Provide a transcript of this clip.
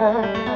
Uh-huh.